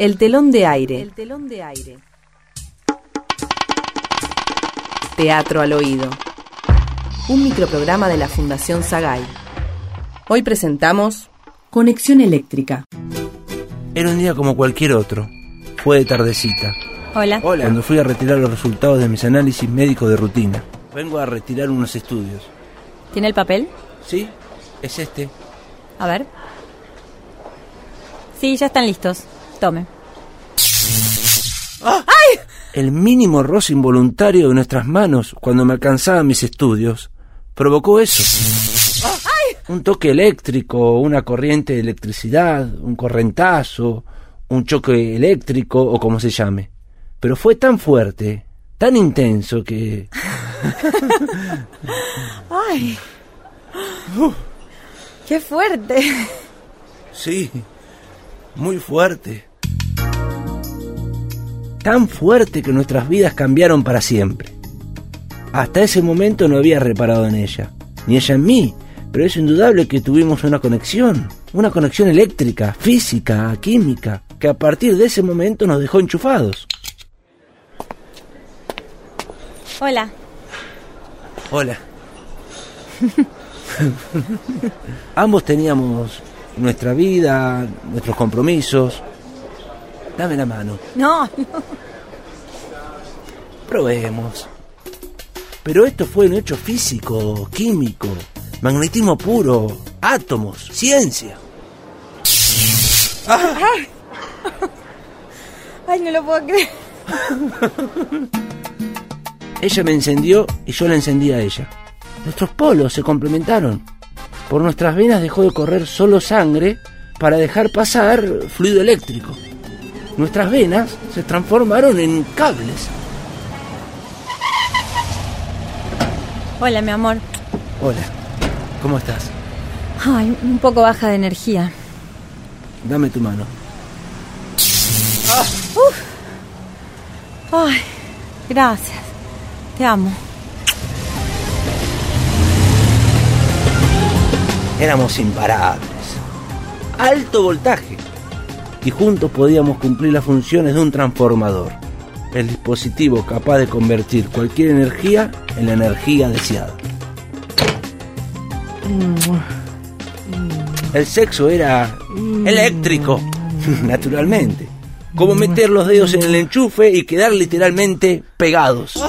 El telón de aire. El telón de aire. Teatro al oído. Un microprograma de la Fundación Sagay. Hoy presentamos Conexión Eléctrica. Era un día como cualquier otro. Fue de tardecita. Hola. Cuando fui a retirar los resultados de mis análisis médicos de rutina. Vengo a retirar unos estudios. ¿Tiene el papel? ¿Sí? Es este. A ver. Sí, ya están listos. Tome. El mínimo roce involuntario de nuestras manos cuando me alcanzaban mis estudios provocó eso. Un toque eléctrico, una corriente de electricidad, un correntazo, un choque eléctrico o como se llame. Pero fue tan fuerte, tan intenso que... ¡Ay! ¡Qué fuerte! Sí, muy fuerte. Tan fuerte que nuestras vidas cambiaron para siempre. Hasta ese momento no había reparado en ella, ni ella en mí, pero es indudable que tuvimos una conexión, una conexión eléctrica, física, química, que a partir de ese momento nos dejó enchufados. Hola. Hola. Ambos teníamos nuestra vida, nuestros compromisos. Dame la mano. No, no. Probemos. Pero esto fue un hecho físico, químico, magnetismo puro, átomos, ciencia. Ay, no lo puedo creer. Ella me encendió y yo la encendí a ella. Nuestros polos se complementaron. Por nuestras venas dejó de correr solo sangre para dejar pasar fluido eléctrico. Nuestras venas se transformaron en cables. Hola, mi amor. Hola, ¿cómo estás? Ay, un poco baja de energía. Dame tu mano. Ay, gracias. Te amo. Éramos imparables. Alto voltaje. Y juntos podíamos cumplir las funciones de un transformador. El dispositivo capaz de convertir cualquier energía en la energía deseada. El sexo era eléctrico, naturalmente. Como meter los dedos en el enchufe y quedar literalmente pegados.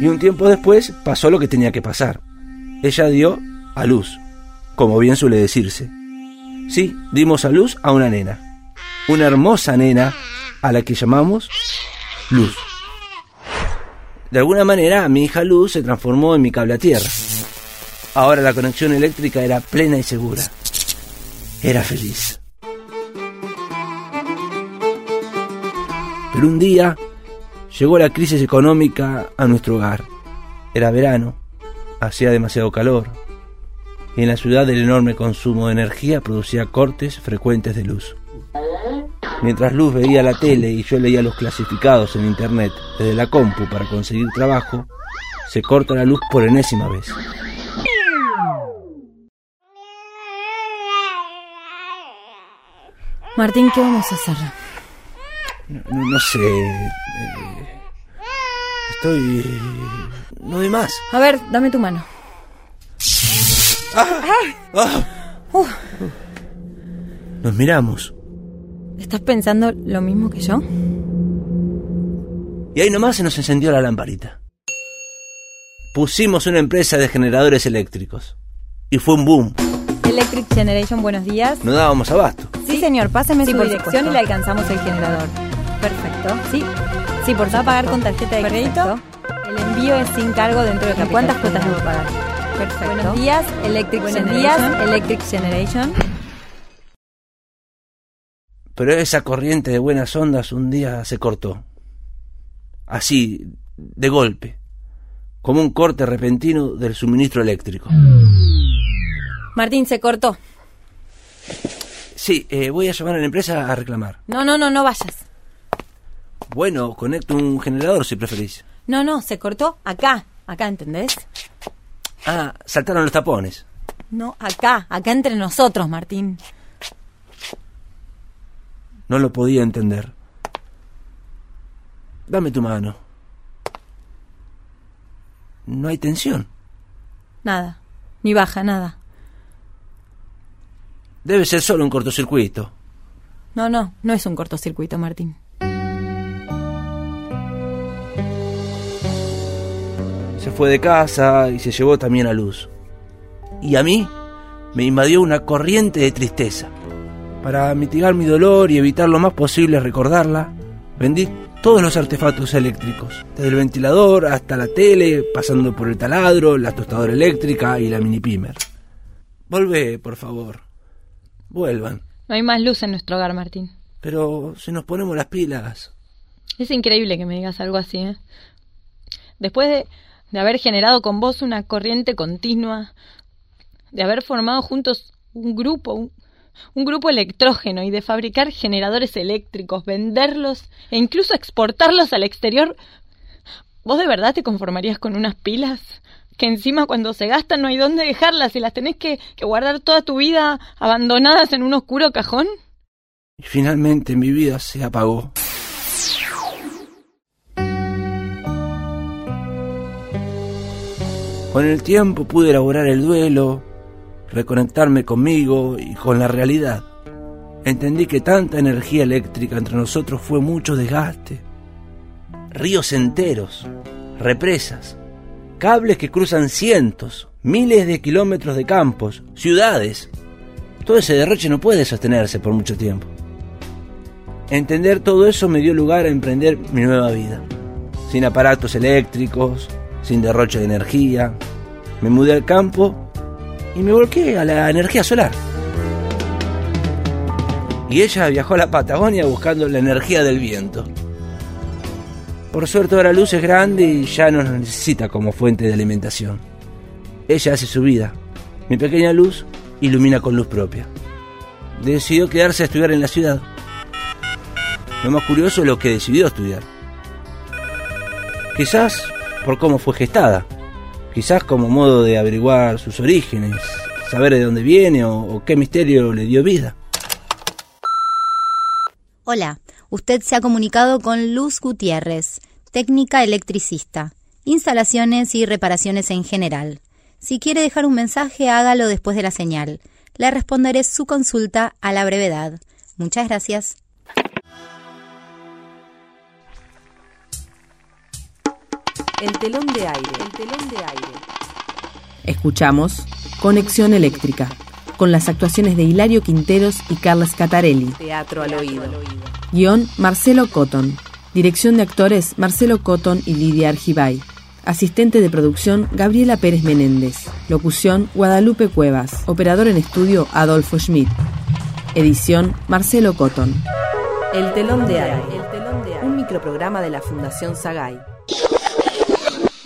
Y un tiempo después pasó lo que tenía que pasar. Ella dio a luz, como bien suele decirse. Sí, dimos a luz a una nena. Una hermosa nena a la que llamamos Luz. De alguna manera, mi hija Luz se transformó en mi cable a tierra. Ahora la conexión eléctrica era plena y segura. Era feliz. Pero un día llegó la crisis económica a nuestro hogar. Era verano, hacía demasiado calor, y en la ciudad el enorme consumo de energía producía cortes frecuentes de luz. Mientras Luz veía la tele y yo leía los clasificados en internet desde la compu para conseguir trabajo, se corta la luz por enésima vez. Martín, ¿qué vamos a hacer? No, sé. eh, estoy... No doy más. A ver, dame tu mano. Nos miramos. ¿Estás pensando lo mismo que yo? Y ahí nomás se nos encendió la lamparita. Pusimos una empresa de generadores eléctricos. Y fue un boom. Electric Generation, buenos días. No dábamos abasto. Sí, señor, páseme Sí, su por dirección supuesto. y le alcanzamos el generador. Perfecto. Sí, sí, por ¿Va a pagar con tarjeta de crédito? El envío es sin cargo dentro de ¿En Capital cuántas cuotas debo pagar? Perfecto. Buenos días, Electric Buenos Generation. días, Electric Generation. Pero esa corriente de buenas ondas un día se cortó. Así, de golpe. Como un corte repentino del suministro eléctrico. Martín, se cortó. Sí, eh, voy a llamar a la empresa a reclamar. No, no, no, no vayas. Bueno, conecto un generador si preferís. No, no, se cortó acá, acá, ¿entendés? Ah, saltaron los tapones. No, acá, acá entre nosotros, Martín. No lo podía entender. Dame tu mano. No hay tensión. Nada, ni baja, nada. Debe ser solo un cortocircuito. No, no, no es un cortocircuito, Martín. Se fue de casa y se llevó también a Luz. Y a mí me invadió una corriente de tristeza. Para mitigar mi dolor y evitar lo más posible recordarla, vendí todos los artefactos eléctricos, desde el ventilador hasta la tele, pasando por el taladro, la tostadora eléctrica y la mini pimer. Volvé, por favor. Vuelvan. No hay más luz en nuestro hogar, Martín. Pero si nos ponemos las pilas. Es increíble que me digas algo así, ¿eh? Después de, de haber generado con vos una corriente continua, de haber formado juntos un grupo, un, grupo electrógeno y de fabricar generadores eléctricos, venderlos e incluso exportarlos al exterior, ¿vos de verdad te conformarías con unas pilas? Que encima cuando se gastan no hay dónde dejarlas y las tenés que, que guardar toda tu vida abandonadas en un oscuro cajón. Y finalmente mi vida se apagó. Con el tiempo pude elaborar el duelo, reconectarme conmigo y con la realidad. Entendí que tanta energía eléctrica entre nosotros fue mucho desgaste. Ríos enteros, represas, cables que cruzan cientos, miles de kilómetros de campos, ciudades. Todo ese derroche no puede sostenerse por mucho tiempo. Entender todo eso me dio lugar a emprender mi nueva vida. Sin aparatos eléctricos, sin derroche de energía. Me mudé al campo y me volqué a la energía solar. Y ella viajó a la Patagonia buscando la energía del viento. Por suerte ahora Luz es grande y ya no nos necesita como fuente de alimentación. Ella hace su vida. Mi pequeña Luz ilumina con luz propia. Decidió quedarse a estudiar en la ciudad. Lo más curioso es lo que decidió estudiar. Quizás por cómo fue gestada. Quizás como modo de averiguar sus orígenes, saber de dónde viene o, qué misterio le dio vida. Hola, usted se ha comunicado con Luz Gutiérrez, técnica electricista, instalaciones y reparaciones en general. Si quiere dejar un mensaje, hágalo después de la señal. Le responderé su consulta a la brevedad. Muchas gracias. El telón de aire, el telón de aire. Escuchamos Conexión Eléctrica, con las actuaciones de Hilario Quinteros y Carlos Catarelli. Teatro al oído. Guión Marcelo Cotton. Dirección de actores Marcelo Cotton y Lidia Argibay. Asistente de producción Gabriela Pérez Menéndez. Locución Guadalupe Cuevas. Operador en estudio Adolfo Schmidt. Edición Marcelo Cotton. El telón de aire. Un microprograma de la Fundación Sagay.